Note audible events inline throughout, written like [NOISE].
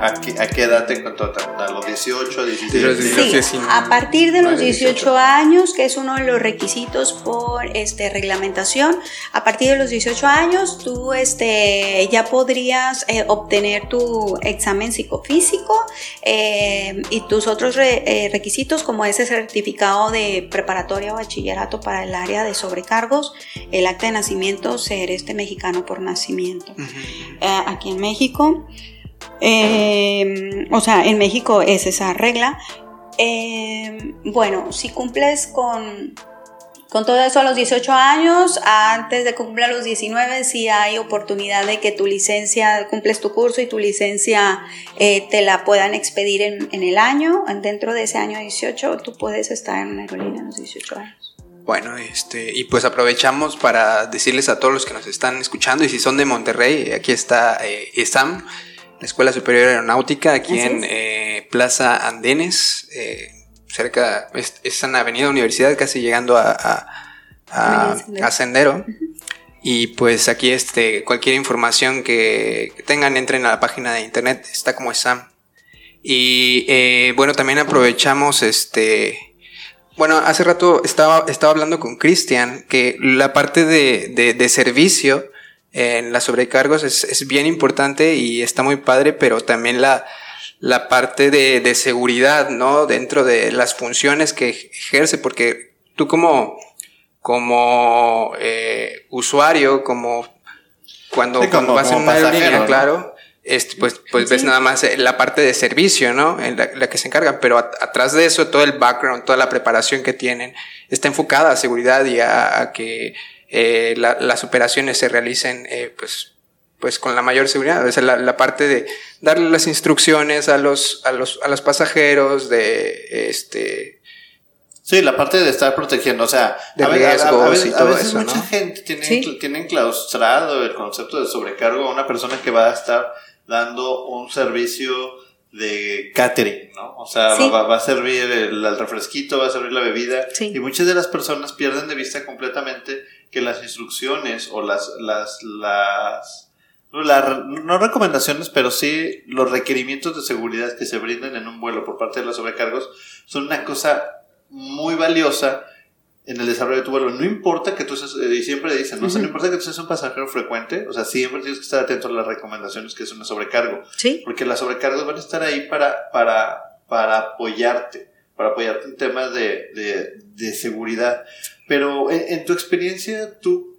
¿A qué, edad te contratan? ¿A los 18, 17? Sí, a partir de los 18 años, que es uno de los requisitos por este, reglamentación, a partir de los 18 años tú este, ya podrías eh, obtener tu examen psicofísico eh, y tus otros eh, requisitos como ese certificado de preparatoria o bachillerato para el área de sobrecargos, el acta de nacimiento, ser este mexicano por nacimiento. aquí en México. Eh, o sea, en México es esa regla. Eh, bueno, si cumples con, con todo eso a los 18 años, antes de cumplir los 19, si hay oportunidad de que tu licencia, cumples tu curso y tu licencia eh, te la puedan expedir en, el año, dentro de ese año 18, tú puedes estar en una aerolínea a los 18 años. Bueno, este, y pues aprovechamos para decirles a todos los que nos están escuchando, y si son de Monterrey, aquí está eh, ESAM, la Escuela Superior Aeronáutica, aquí en eh, Plaza Andenes, eh, cerca, es, en Avenida Universidad, casi llegando a, a, Sendero. Y pues aquí este, cualquier información que, tengan, entren a la página de internet, está como SAM. Y eh, bueno, también aprovechamos este... Bueno, hace rato estaba, estaba hablando con Cristian que la parte de, de, de servicio en las sobrecargos es, es, bien importante y está muy padre, pero también la, la parte de, de, seguridad, ¿no? Dentro de las funciones que ejerce, porque tú como, como eh, usuario, como cuando, vas en una aerolínea, claro, este, pues, pues ves nada más la parte de servicio, ¿no? En la, que se encargan, pero atrás de eso, todo el background, toda la preparación que tienen, está enfocada a seguridad y a que eh, las operaciones se realicen eh, pues, pues con la mayor seguridad. O sea, la, parte de darle las instrucciones a los, a los, a los pasajeros, de este. Sí, la parte de estar protegiendo, o sea, de riesgos y todo eso. Mucha gente tiene, tiene enclaustrado el concepto de sobrecargo a una persona que va a estar dando un servicio de catering, ¿no? O sea, va, a servir el, refresquito, va a servir la bebida. Y muchas de las personas pierden de vista completamente que las instrucciones o las, las, las, no recomendaciones, pero sí los requerimientos de seguridad que se brindan en un vuelo por parte de los sobrecargos son una cosa muy valiosa en el desarrollo de tu vuelo. No importa que tú seas, eh, y siempre dicen, ¿no? no importa que tú seas un pasajero frecuente, o sea, siempre tienes que estar atento a las recomendaciones que es una sobrecargo. Sí. Porque las sobrecargos van a estar ahí para, para, para apoyarte, para apoyarte en temas de, de, de seguridad. Pero en, tu experiencia, tú,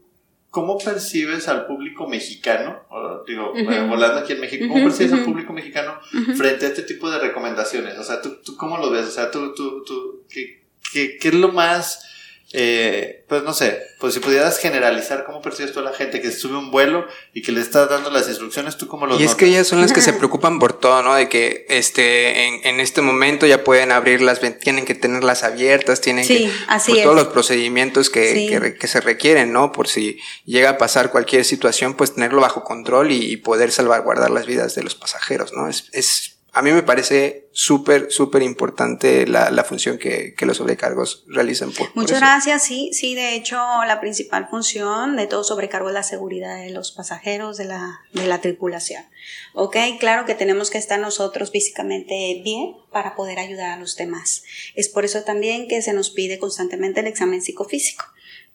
¿cómo percibes al público mexicano? digo, eh, volando aquí en México, ¿cómo percibes al público mexicano frente a este tipo de recomendaciones? O sea, ¿tú, tú cómo lo ves? O sea, ¿tú, tú, tú qué, qué, qué es lo más eh, pues no sé, pues si pudieras generalizar cómo percibes tú a la gente que sube un vuelo y que le estás dando las instrucciones, tú cómo lo Y es que ellas son las que se [LAUGHS] preocupan por todo, ¿no? De que este en, en este momento ya pueden abrirlas, tienen que tenerlas abiertas, tienen que así por todos los procedimientos que, que, se requieren, ¿no? Por si llega a pasar cualquier situación, pues tenerlo bajo control y, y poder salvaguardar las vidas de los pasajeros, ¿no? Es, es a mí me parece súper, súper importante la, la, función que, que, los sobrecargos realizan. Por, Muchas gracias, sí, sí, de hecho la principal función de todo sobrecargo es la seguridad de los pasajeros, de la, de la tripulación. Ok, claro que tenemos que estar nosotros físicamente bien para poder ayudar a los demás. Es por eso también que se nos pide constantemente el examen psicofísico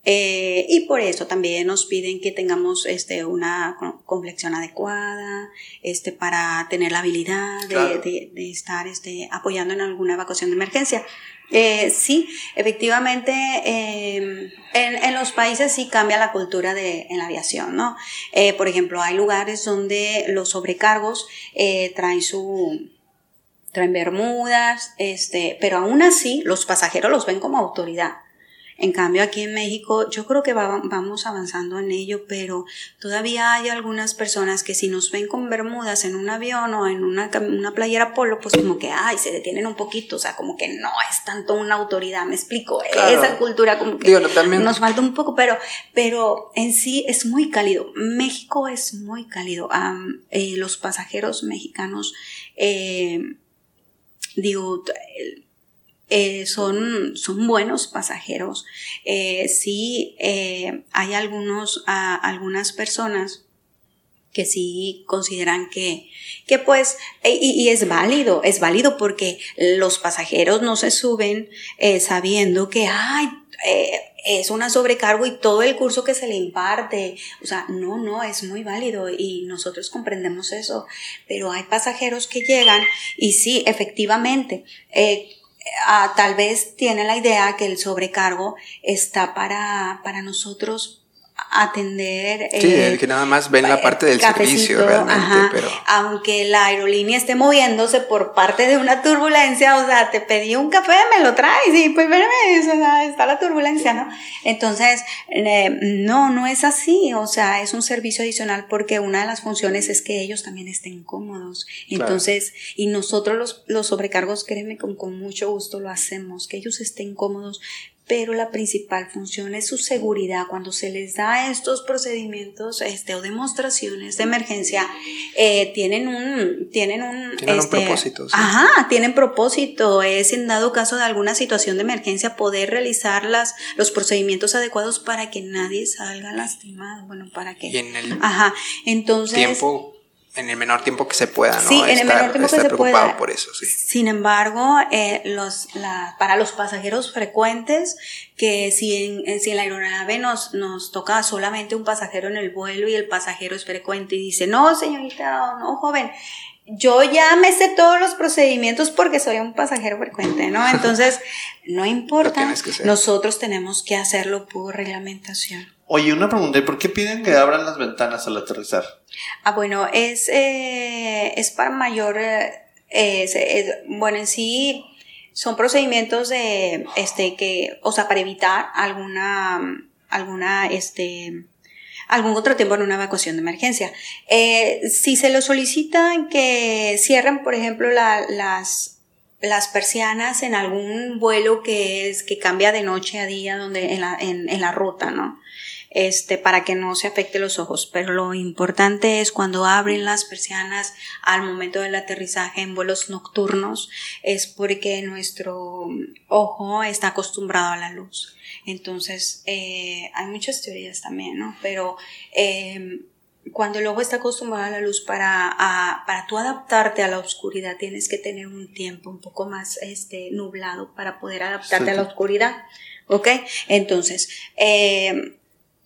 Eh, y por eso también nos piden que tengamos este, una complexión adecuada, este, para tener la habilidad de, de, estar este, apoyando en alguna evacuación de emergencia. Eh, sí, efectivamente, em, en, en, los países sí cambia la cultura de, en la aviación, ¿no? Eh, por ejemplo, hay lugares donde los sobrecargos eh, traen su traen bermudas, este, pero aún así los pasajeros los ven como autoridad. En cambio, aquí en México, yo creo que vamos avanzando en ello, pero todavía hay algunas personas que si nos ven con bermudas en un avión o en una, una playera polo, pues como que, ay, se detienen un poquito, o sea, como que no es tanto una autoridad, me explico, esa cultura como que nos falta un poco, pero, pero en sí es muy cálido. México es muy cálido. Eh, los pasajeros mexicanos, eh, digo, eh, son, son buenos pasajeros. Eh, sí, eh, hay algunos, algunas personas que sí consideran que, que pues, y, es válido, es válido porque los pasajeros no se suben sabiendo que, ay, es una sobrecargo y todo el curso que se le imparte, o sea, no, no, es muy válido y nosotros comprendemos eso, pero hay pasajeros que llegan y sí, efectivamente, Ah, tal vez tiene la idea que el sobrecargo está para, para nosotros atender. Sí, eh, que nada más ven la parte del servicio realmente, pero... Aunque la aerolínea esté moviéndose por parte de una turbulencia, o sea, te pedí un café, me lo traes y pues espérame, está la turbulencia, ¿no? Entonces, eh, no, no es así, o sea, es un servicio adicional porque una de las funciones es que ellos también estén cómodos. Entonces, y nosotros los, los sobrecargos, créeme, con, con mucho gusto lo hacemos, que ellos estén cómodos, pero la principal función es su seguridad. Cuando se les da estos procedimientos este, o demostraciones de emergencia, eh, tienen un, tienen un, tienen este, propósito. Ajá, tienen propósito. Es en dado caso de alguna situación de emergencia poder realizar las, los procedimientos adecuados para que nadie salga lastimado. Bueno, para que. Y en el ajá, entonces. Tiempo en el menor tiempo que se pueda, ¿no? Sí, en el menor tiempo que se pueda. por eso, sí. Sin embargo, eh, los, la, para los pasajeros frecuentes, que si en, si en la aeronave nos, nos toca solamente un pasajero en el vuelo y el pasajero es frecuente y dice, no, señorita, no, joven, yo ya me sé todos los procedimientos porque soy un pasajero frecuente, ¿no? Entonces, [LAUGHS] no importa, nosotros tenemos que hacerlo por reglamentación. Oye, una pregunta, ¿por qué piden que abran las ventanas al aterrizar? Ah, bueno, es, eh, es para mayor, eh, bueno, en sí son procedimientos de, este, que, o sea, para evitar alguna, alguna, este, algún contratiempo en una evacuación de emergencia. Eh, si se lo solicitan que cierren, por ejemplo, las, persianas en algún vuelo que es, que cambia de noche a día donde, en la, en la ruta, ¿no? este, para que no se afecte los ojos. Pero lo importante es cuando abren las persianas al momento del aterrizaje en vuelos nocturnos, es porque nuestro ojo está acostumbrado a la luz. Entonces, eh, hay muchas teorías también, ¿no? Pero eh, cuando el ojo está acostumbrado a la luz, para, para tú adaptarte a la oscuridad, tienes que tener un tiempo un poco más este, nublado para poder adaptarte a la oscuridad. ¿Ok? Entonces, eh,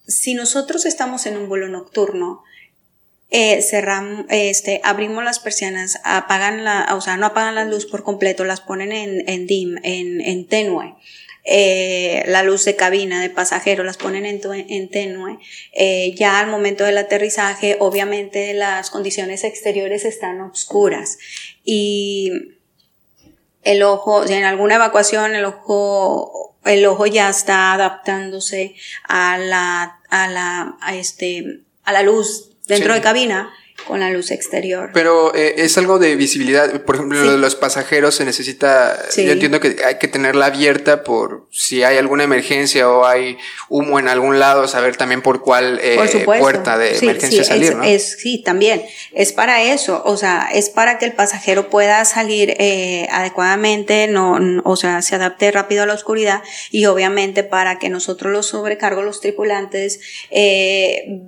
si nosotros estamos en un vuelo nocturno, eh, cerramos, este, abrimos las persianas, apagan la, o sea, no apagan la luz por completo, las ponen en, en dim, en, en tenue. Eh, la luz de cabina de pasajero las ponen en, en tenue. Eh, ya al momento del aterrizaje, obviamente las condiciones exteriores están oscuras y el ojo, en alguna evacuación, el ojo, el ojo ya está adaptándose a la, a la, a este, a la luz dentro de cabina con la luz exterior. Pero eh, es algo de visibilidad. Por ejemplo, lo de los pasajeros se necesita. Yo entiendo que hay que tenerla abierta por si hay alguna emergencia o hay humo en algún lado, saber también por cuál eh, puerta de emergencia salir, ¿no? sí, también. Es para eso. O sea, es para que el pasajero pueda salir eh, adecuadamente, no, o sea, se adapte rápido a la oscuridad y obviamente para que nosotros los sobrecargos, los tripulantes,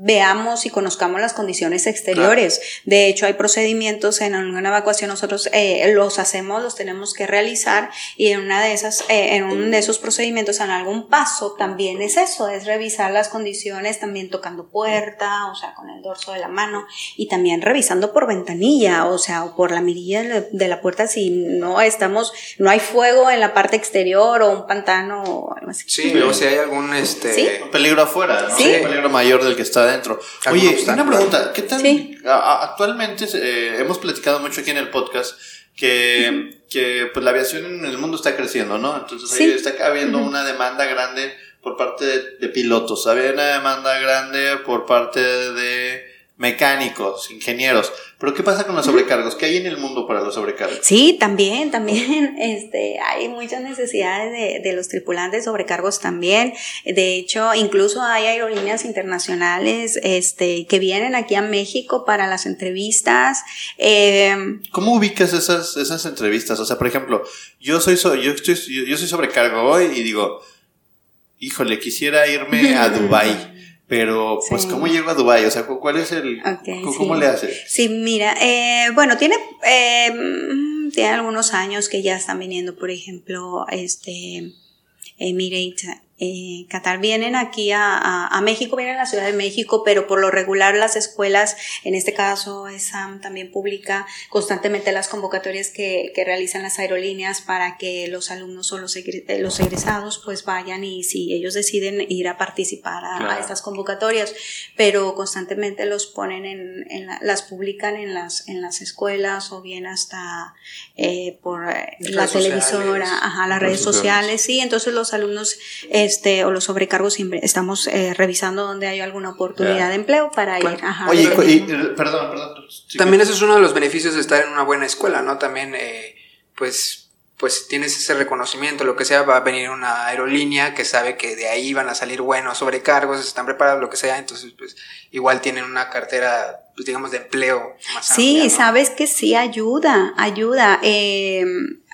veamos y conozcamos las condiciones exteriores De hecho, hay procedimientos en alguna evacuación, nosotros eh, los hacemos, los tenemos que realizar y en una de esas, eh, en uno de esos procedimientos, en algún paso, también es eso, es revisar las condiciones, también tocando puerta, o sea, con el dorso de la mano y también revisando por ventanilla, o sea, o por la mirilla de la puerta si no estamos, no hay fuego en la parte exterior o un pantano o algo así. Sí, o si hay algún este peligro afuera, ¿no? ¿Sí? un peligro mayor del que está adentro. Oye, una pregunta, ¿qué tal? Actualmente eh, hemos platicado mucho aquí en el podcast que, que pues, la aviación en el mundo está creciendo, ¿no? Entonces ahí está habiendo una demanda grande por parte de, pilotos, había una demanda grande por parte de mecánicos, ingenieros. Pero ¿qué pasa con los sobrecargos? ¿Qué hay en el mundo para los sobrecargos? Sí, también, también [LAUGHS] este, hay muchas necesidades de, de los tripulantes sobrecargos también. De hecho, incluso hay aerolíneas internacionales este, que vienen aquí a México para las entrevistas. Eh, ¿Cómo ubicas esas, esas entrevistas? O sea, por ejemplo, yo soy, yo, estoy, yo soy sobrecargo hoy y digo, híjole, quisiera irme a [LAUGHS] Dubai pero, pues, ¿cómo llego a Dubai? O sea, ¿cuál es el... ¿Cómo le hace? Sí, mira, eh, bueno, tiene, eh, tiene algunos años que ya están viniendo, por ejemplo, este, Emirates eh, Qatar vienen aquí a, a, México, vienen a la Ciudad de México, pero por lo regular las escuelas, en este caso ESAM también publica constantemente las convocatorias que, que realizan las aerolíneas para que los alumnos o los, eh, los egresados pues vayan y si ellos deciden ir a participar a, estas convocatorias, pero constantemente los ponen en, en las publican en las, en las escuelas o bien hasta eh, por eh, la televisora, ajá, las redes sociales, sí, entonces los alumnos este, o los sobrecargos siempre estamos eh, revisando donde hay alguna oportunidad de empleo para ir. Oye, y, perdón, perdón. También ese es uno de los beneficios de estar en una buena escuela, ¿no? También, eh, pues, pues tienes ese reconocimiento, lo que sea, va a venir una aerolínea que sabe que de ahí van a salir buenos sobrecargos, están preparados, lo que sea, entonces pues igual tienen una cartera, pues digamos, de empleo más Sí, sabes que sí ayuda, ayuda, eh,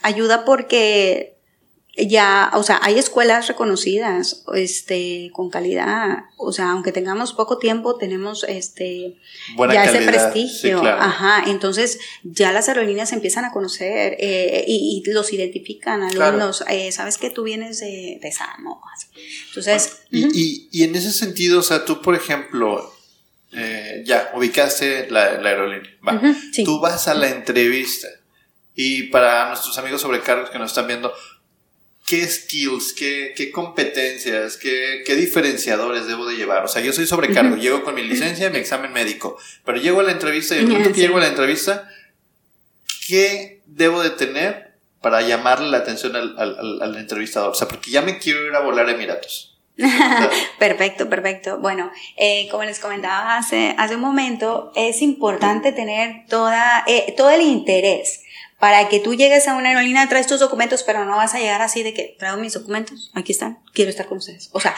ayuda porque ya, o sea, hay escuelas reconocidas, este, con calidad, o sea, aunque tengamos poco tiempo, tenemos, este, ya ese prestigio, ajá, entonces ya las aerolíneas empiezan a conocer eh, y, los identifican alumnos, eh, sabes que tú vienes de, de Samo, entonces. y, y, en ese sentido, o sea, tú, por ejemplo, eh, ya, ubicaste la, aerolínea, va, tú vas a la entrevista y para nuestros amigos sobrecargos que nos están viendo, qué skills, qué, qué competencias, qué, qué, diferenciadores debo de llevar. O sea, yo soy sobrecargo, llego con mi licencia, mi examen médico, pero llego a la entrevista y el momento que llego a la entrevista, ¿qué debo de tener para llamarle la atención al, al, al entrevistador? O sea, porque ya me quiero ir a volar a Emiratos. [LAUGHS] perfecto, perfecto. Bueno, eh, como les comentaba hace, hace un momento, es importante tener toda, eh, todo el interés para que tú llegues a una aerolínea, traes tus documentos, pero no vas a llegar así de que traigo mis documentos, aquí están, quiero estar con ustedes. O sea,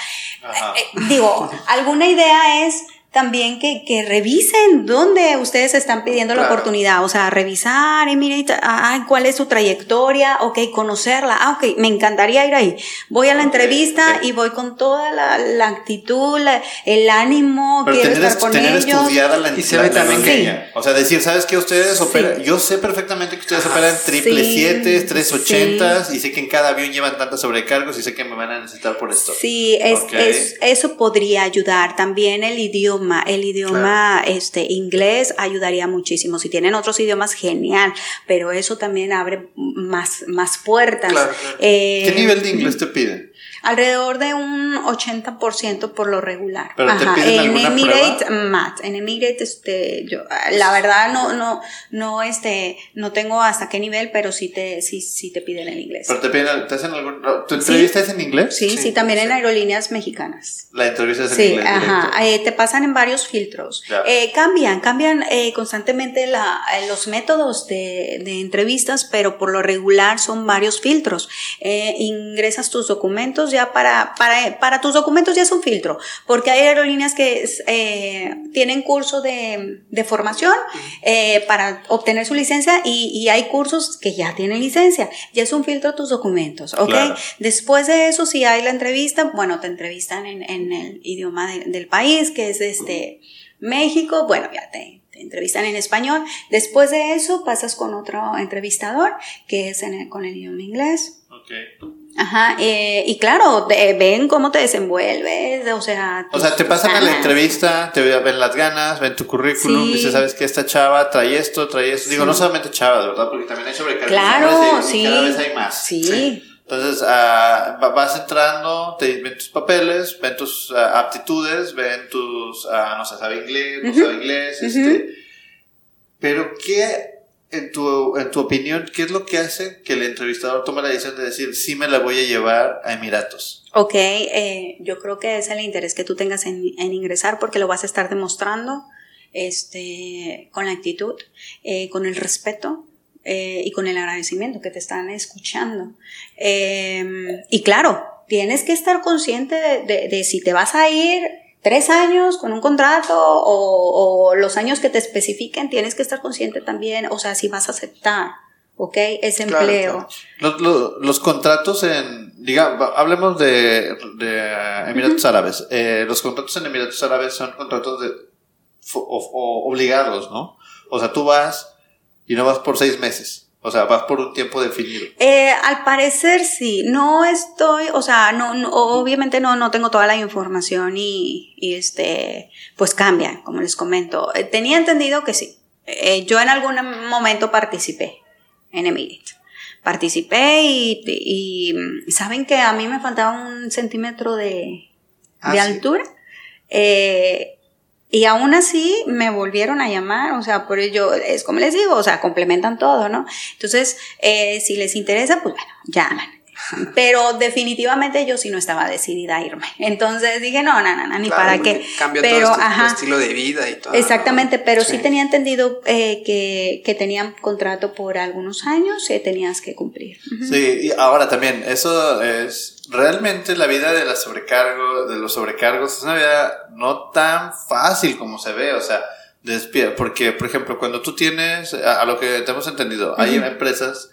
eh, digo, alguna idea es también que, que, revisen dónde ustedes están pidiendo la oportunidad, o sea, revisar, y mire, ah, cuál es su trayectoria, ok, conocerla, ah, ok, me encantaría ir ahí. Voy a la entrevista y voy con toda la, la actitud, el ánimo, Pero quiero estar con tener estudiada la, y se ve también que O sea, decir, ¿sabes qué? Ustedes operan, yo sé perfectamente que ustedes operan triple siete, tres ochentas, y sé que en cada avión llevan tantos sobrecargos y sé que me van a necesitar por esto. Sí, es, es, eso podría ayudar. También el idioma el idioma este, inglés ayudaría muchísimo. Si tienen otros idiomas, genial, pero eso también abre más, más puertas. Eh, ¿Qué nivel de inglés te piden? Alrededor de un 80% por lo regular. en Emirates Mat, en Emirates este yo la verdad no no no este no tengo hasta qué nivel, pero sí te sí sí te piden el inglés. Pero te piden te hacen algún tu entrevista es en inglés? Sí, sí, también en aerolíneas mexicanas. La entrevista es en inglés. Sí, ajá, eh, te pasan en varios filtros. Eh, cambian, cambian eh, constantemente la, los métodos de, de entrevistas, pero por lo regular son varios filtros. ingresas tus documentos ya para, para, para tus documentos ya es un filtro, porque hay aerolíneas que eh, tienen curso de, de formación eh, para obtener su licencia y, y, hay cursos que ya tienen licencia, ya es un filtro tus documentos, ¿ok? Después de eso, si hay la entrevista, bueno, te entrevistan en, en el idioma del país, que es este México, bueno, ya te, entrevistan en español. Después de eso pasas con otro entrevistador que es con el idioma inglés. Ajá, eh, y claro, ven cómo te desenvuelves, o sea... O sea, te pasan a la entrevista, te ven las ganas, ven tu currículum, y dices, ¿sabes qué? Esta chava trae esto, trae esto. Digo, no solamente chava, de verdad, porque también hay sobrecarga. Claro, sí. cada vez hay más. Sí. Entonces, uh, vas entrando, te ven tus papeles, ven tus ah, aptitudes, ven tus, uh, no sé, sabe inglés, no sabe inglés, este... Pero, ¿qué en tu, en tu opinión, ¿qué es lo que hace que el entrevistador tome la decisión de decir, sí me la voy a llevar a Emiratos? Ok, eh, yo creo que es el interés que tú tengas en, ingresar porque lo vas a estar demostrando este, con la actitud, eh, con el respeto eh, y con el agradecimiento que te están escuchando. Em, y claro, tienes que estar consciente de, de si te vas a ir tres años con un contrato o, los años que te especifiquen, tienes que estar consciente también, o sea, si vas a aceptar, ¿ok? Ese empleo. Los, contratos en, digamos, hablemos de, Emiratos Árabes. Eh, los contratos en Emiratos Árabes son contratos de, obligados, ¿no? O sea, tú vas y no vas por seis meses. O sea, vas por un tiempo definido. Eh, al parecer sí. No estoy, o sea, no, obviamente no, no tengo toda la información y, este, pues cambia, como les comento. Eh, tenía entendido que sí. Eh, yo en algún momento participé en Emirates. Participé y, y, saben que a mí me faltaba un centímetro de, ah, de altura. Eh, y aún así me volvieron a llamar, o sea, por ello, es como les digo, o sea, complementan todo, ¿no? Entonces, eh, si les interesa, pues bueno, llaman. Pero definitivamente yo sí no estaba decidida a irme. Entonces dije, no, no, no, ni para qué. Cambia pero, todo este, estilo de vida y todo. Exactamente, pero sí, tenía entendido eh, que, que, tenían contrato por algunos años y tenías que cumplir. Sí, y ahora también, eso es realmente la vida de la sobrecargo, de los sobrecargos es una vida no tan fácil como se ve, o sea, porque, por ejemplo, cuando tú tienes, a, lo que te hemos entendido, hay empresas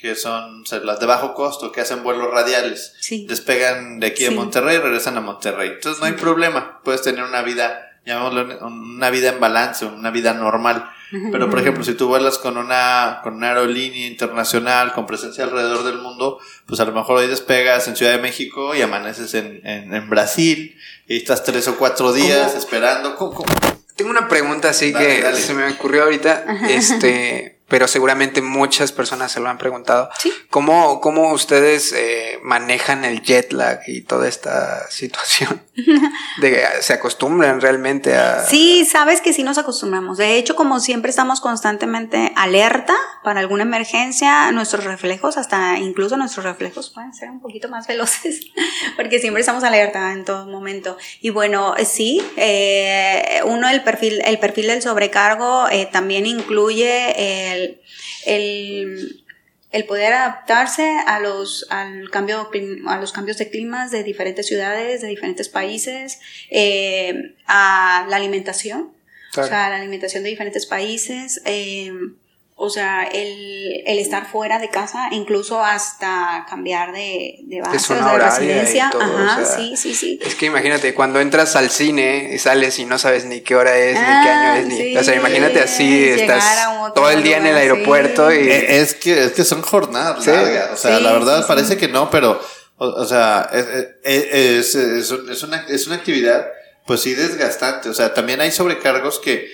que son las de bajo costo, que hacen vuelos radiales. Despegan de aquí a Monterrey y regresan a Monterrey. Entonces no hay problema, puedes tener una vida, llamémoslo, una vida en balance, una vida normal. Pero por ejemplo, si tú vuelas con una, con una aerolínea internacional con presencia alrededor del mundo, pues a lo mejor hoy despegas en Ciudad de México y amaneces en, en, Brasil y estás tres o cuatro días esperando. Tengo una pregunta así que se me ocurrió ahorita. Este, pero seguramente muchas personas se lo han preguntado. ¿Sí? ¿Cómo, cómo ustedes eh, manejan el jet lag y toda esta situación? [LAUGHS] de, ¿Se acostumbran realmente a...? Sí, sabes que sí nos acostumbramos. De hecho, como siempre estamos constantemente alerta para alguna emergencia, nuestros reflejos, hasta incluso nuestros reflejos pueden ser un poquito más veloces, [LAUGHS] porque siempre estamos alerta en todo momento. Y bueno, sí, eh, uno, el perfil, el perfil del sobrecargo eh, también incluye el el, poder adaptarse a los, al cambio, a los cambios de climas de diferentes ciudades, de diferentes países, eh, a la alimentación, o sea, la alimentación de diferentes países. Eh, o sea, el, el, estar fuera de casa, incluso hasta cambiar de, de base, de, residencia. Ajá, sí, sí, sí. Es que imagínate, cuando entras al cine y sales y no sabes ni qué hora es, ni qué año es, ni. o sea, imagínate así, estás todo el día en el aeropuerto y. Eh, es que, es que son jornadas largas. O sea, la verdad parece que no, pero, o, sea, es, es, es, es, una, es una actividad, pues sí, desgastante. O sea, también hay sobrecargos que,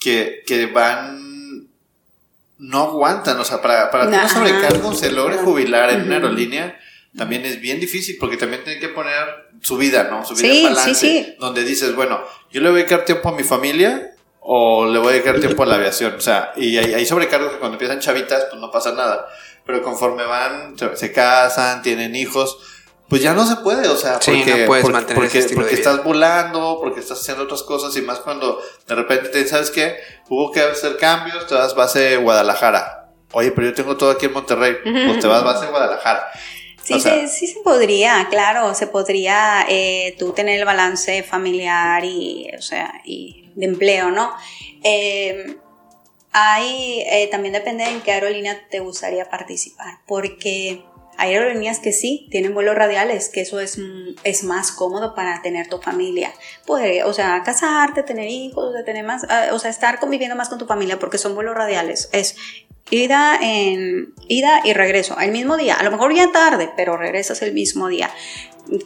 que, que van no aguantan. O sea, para, para que un sobrecargo se logre jubilar en una aerolínea, también es bien difícil porque también tiene que poner su vida, ¿no? Su vida en balance. Donde dices, bueno, yo le voy a dedicar tiempo a mi familia o le voy a dedicar tiempo a la aviación. O sea, y hay, hay sobrecargos que cuando empiezan chavitas, pues no pasa nada. Pero conforme van, se casan, tienen hijos, pues ya no se puede, o sea, porque, porque, porque, estás volando, porque estás haciendo otras cosas y más cuando de repente te sabes que hubo que hacer cambios, te vas base Guadalajara. Oye, pero yo tengo todo aquí en Monterrey, pues te vas base Guadalajara. Sí, sí, sí se podría, claro, se podría eh, tú tener el balance familiar y, o sea, y de empleo, ¿no? Eh, hay, eh, también depende en qué aerolínea te gustaría participar, porque Hay aerolíneas que sí tienen vuelos radiales, que eso es, es más cómodo para tener tu familia. Poder, o sea, casarte, tener hijos, tener más, ah, o sea, estar conviviendo más con tu familia porque son vuelos radiales. Es ida en ida y regreso el mismo día. A lo mejor ya tarde, pero regresas el mismo día.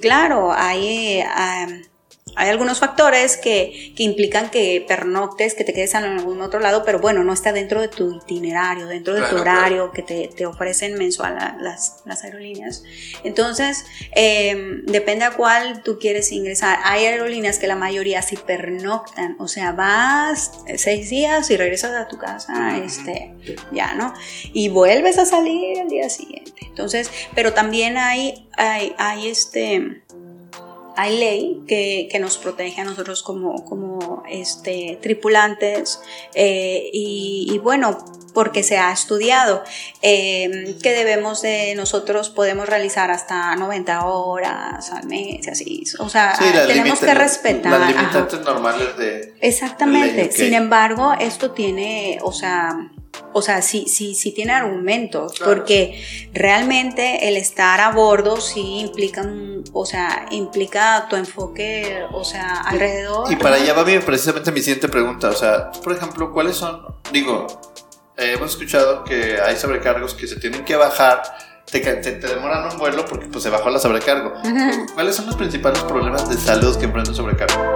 Claro, hay hay algunos factores que, que, implican que pernoctes, que te quedes en algún otro lado, pero bueno, no está dentro de tu itinerario, dentro de tu horario que te, te, ofrecen mensual las, las aerolíneas. Entonces, em, depende a cuál tú quieres ingresar. Hay aerolíneas que la mayoría sí pernoctan, o sea, vas seis días y regresas a tu casa, este, ya, ¿no? Y vuelves a salir al día siguiente. Entonces, pero también hay, hay, hay este hay ley que, que, nos protege a nosotros como, como este, tripulantes eh, y, y, bueno, porque se ha estudiado eh, que debemos de nosotros podemos realizar hasta 90 horas al mes, así, o sea, tenemos que respetar. Las limitantes normales de... Exactamente, sin embargo, esto tiene, o sea, o sea, sí, sí, sí tiene argumentos, porque realmente el estar a bordo sí implica, o sea, implica tu enfoque, o sea, alrededor. Y para allá va bien precisamente mi siguiente pregunta, o sea, por ejemplo, ¿cuáles son, digo, eh, hemos escuchado que hay sobrecargos que se tienen que bajar, te, te, demoran un vuelo porque pues se bajó la sobrecargo. ¿Cuáles son los principales problemas de salud que enfrenta un sobrecargo?